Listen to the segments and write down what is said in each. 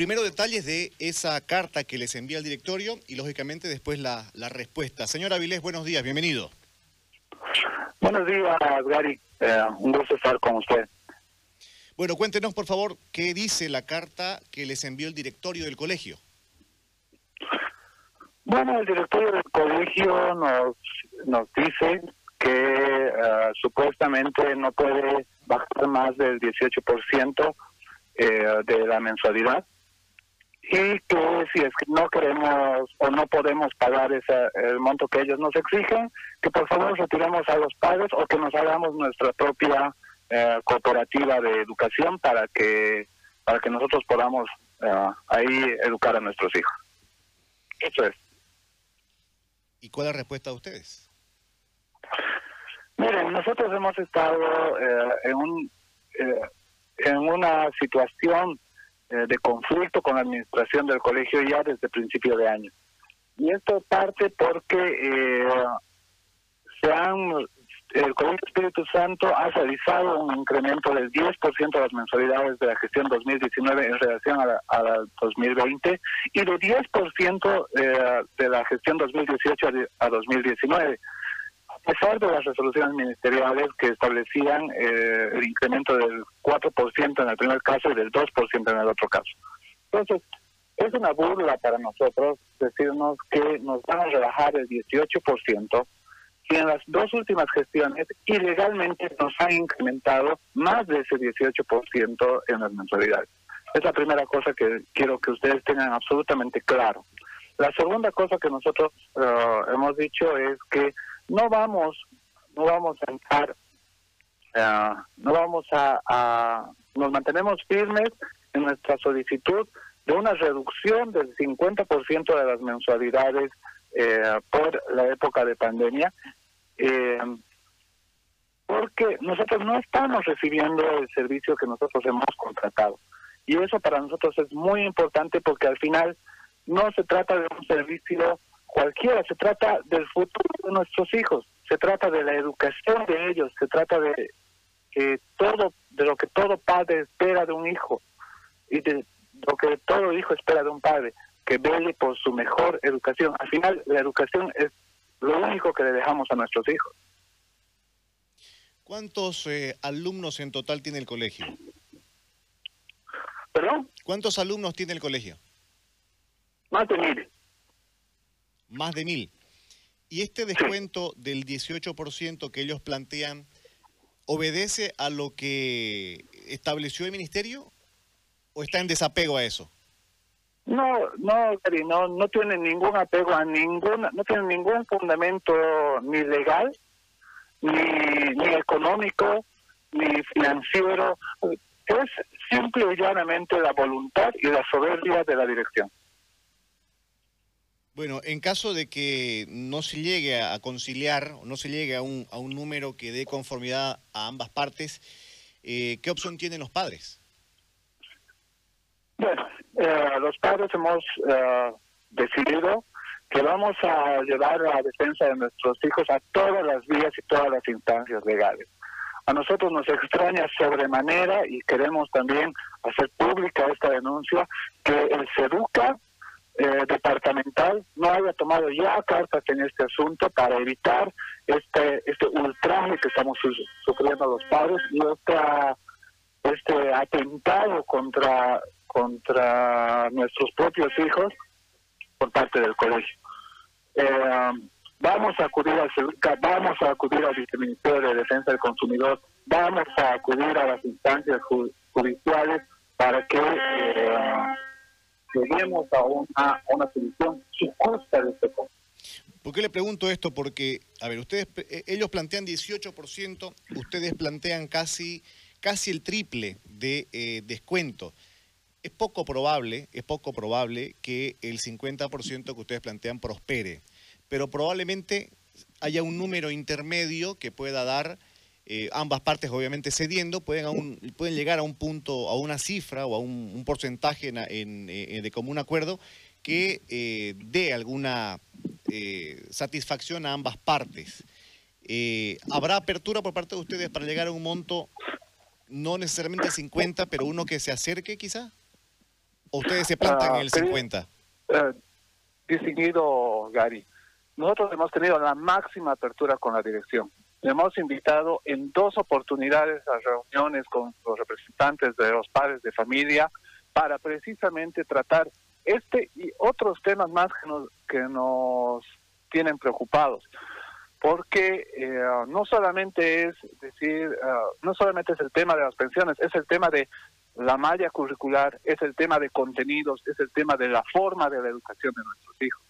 Primero detalles de esa carta que les envía el directorio y lógicamente después la, respuesta. Señor Avilés, buenos días, bienvenido. Buenos días, Gary. Eh, un gusto estar con usted. Bueno, cuéntenos por favor qué dice la carta que les envió el directorio del colegio. Bueno, el directorio del colegio nos, nos dice que eh, supuestamente no puede bajar más del 18% eh, de la mensualidad y que si es que no queremos o no podemos pagar ese, el monto que ellos nos exigen, que por favor retiremos a los padres o que nos hagamos nuestra propia eh, cooperativa de educación para que para que nosotros podamos eh, ahí educar a nuestros hijos. Eso es. ¿Y cuál es la respuesta de ustedes? Miren, nosotros hemos estado eh, en un en una situación de conflicto con la administración del colegio ya desde principio de año. Y esto parte porque se han el Colegio Espíritu Santo ha realizado un incremento del 10% de las mensualidades de la gestión 2019 en relación a la, 2020 y de 10% eh, de la gestión 2018 a 2019 a pesar de las resoluciones ministeriales que establecían eh, el incremento del 4% en el primer caso y del 2% en el otro caso. Entonces, es una burla para nosotros decirnos que nos van a rebajar el 18% y en las dos últimas gestiones ilegalmente nos han incrementado más de ese 18% en las mensualidades. Es la primera cosa que quiero que ustedes tengan absolutamente claro. La segunda cosa que nosotros eh, hemos dicho es que no vamos, no vamos a entrar, eh, no vamos a, nos mantenemos firmes en nuestra solicitud de una reducción del 50% de las mensualidades eh, por la época de pandemia eh, porque nosotros no estamos recibiendo el servicio que nosotros hemos contratado. Y eso para nosotros es muy importante porque al final no se trata de un servicio cualquiera, se trata del futuro de nuestros hijos, se trata de la educación de ellos, se trata de que todo, de lo que todo padre espera de un hijo y de lo que todo hijo espera de un padre, que vele por su mejor educación. Al final la educación es lo único que le dejamos a nuestros hijos. ¿Cuántos eh, alumnos en total tiene el colegio? ¿Perdón? ¿Cuántos alumnos tiene el colegio? Más de mil. Más de mil. ¿Y este descuento del 18% que ellos plantean obedece a lo que estableció el ministerio o está en desapego a eso? No, no, no, no tiene ningún apego a ninguna, no tiene ningún fundamento ni legal, ni, ni económico, ni financiero. Es simple y llanamente la voluntad y la soberbia de la dirección. Bueno, en caso de que no se llegue a conciliar, no se llegue a un, a un número que dé conformidad a ambas partes, eh, ¿qué opción tienen los padres? Bueno, eh, los padres hemos eh, decidido que vamos a llevar la defensa de nuestros hijos a todas las vías y todas las instancias legales. A nosotros nos extraña sobremanera y queremos también hacer pública esta denuncia que el SEDUCA eh, departamental no haya tomado ya cartas en este asunto para evitar este este ultraje que estamos sufriendo los padres y esta, este atentado contra contra nuestros propios hijos por parte del colegio. Eh, vamos a acudir al vamos a acudir al Viceministerio de Defensa del Consumidor, vamos a acudir a las instancias judiciales para que eh, lleguemos a una, solución justa de este. ¿Por qué le pregunto esto? Porque, a ver, ustedes, eh, ellos plantean 18%, ustedes plantean casi, casi el triple de eh, descuento es poco probable, es poco probable que el 50% que ustedes plantean prospere, pero probablemente haya un número intermedio que pueda dar eh, ambas partes obviamente cediendo, pueden, pueden llegar a un punto, a una cifra o a un, porcentaje en, eh, de común acuerdo que eh, dé alguna satisfacción a ambas partes. ¿Habrá apertura por parte de ustedes para llegar a un monto, no necesariamente 50, pero uno que se acerque quizá? ¿O ustedes se plantan en el 50? Uh, distinguido Gary, nosotros hemos tenido la máxima apertura con la dirección. Hemos invitado en dos oportunidades a reuniones con los representantes de los padres de familia para precisamente tratar este y otros temas más que nos, que nos tienen preocupados. Porque eh, no solamente es decir, uh, no solamente es el tema de las pensiones, es el tema de la malla curricular, es el tema de contenidos, es el tema de la forma de la educación de nuestros hijos.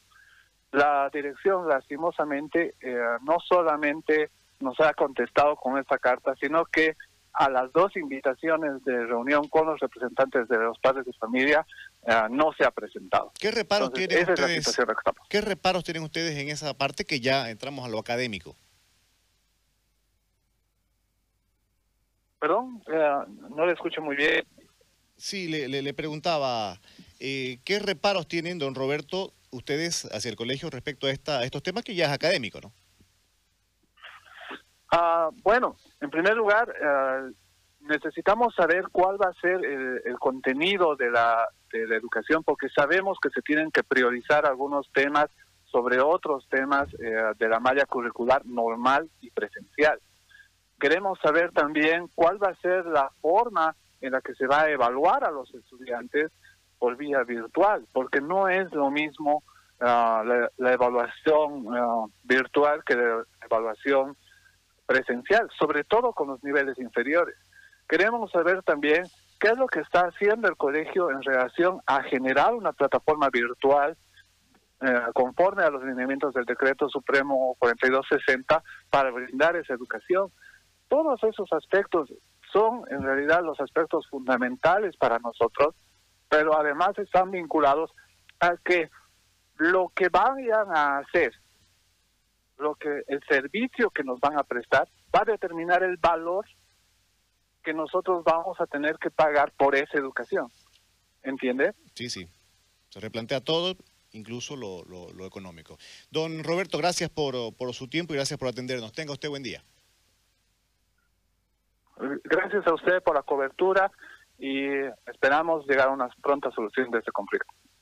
La dirección, lastimosamente, eh, no solamente nos ha contestado con esta carta, sino que a las dos invitaciones de reunión con los representantes de los padres de familia eh, no se ha presentado. ¿Qué reparos tienen ustedes? ¿Qué reparos tienen ustedes en esa parte que ya entramos a lo académico? Perdón, eh, no le escucho muy bien. Sí, le, le, preguntaba, eh, ¿qué reparos tienen, don Roberto, ustedes hacia el colegio respecto a, esta, a estos temas que ya es académico, no? Ah, bueno, en primer lugar, eh, necesitamos saber cuál va a ser el, contenido de la, de la, educación, porque sabemos que se tienen que priorizar algunos temas sobre otros temas eh, de la malla curricular normal y presencial. Queremos saber también cuál va a ser la forma en la que se va a evaluar a los estudiantes por vía virtual, porque no es lo mismo ah, la, evaluación ah, virtual que la evaluación presencial, sobre todo con los niveles inferiores. Queremos saber también qué es lo que está haciendo el colegio en relación a generar una plataforma virtual eh, conforme a los lineamientos del decreto supremo 4260 para brindar esa educación. Todos esos aspectos son en realidad los aspectos fundamentales para nosotros, pero además están vinculados a que lo que vayan a hacer, lo que el servicio que nos van a prestar va a determinar el valor que nosotros vamos a tener que pagar por esa educación. ¿Entiende? Sí, sí. Se replantea todo, incluso lo, lo, económico. Don Roberto, gracias por, por su tiempo y gracias por atendernos. Tenga usted buen día. Gracias a usted por la cobertura y esperamos llegar a una pronta solución de este conflicto.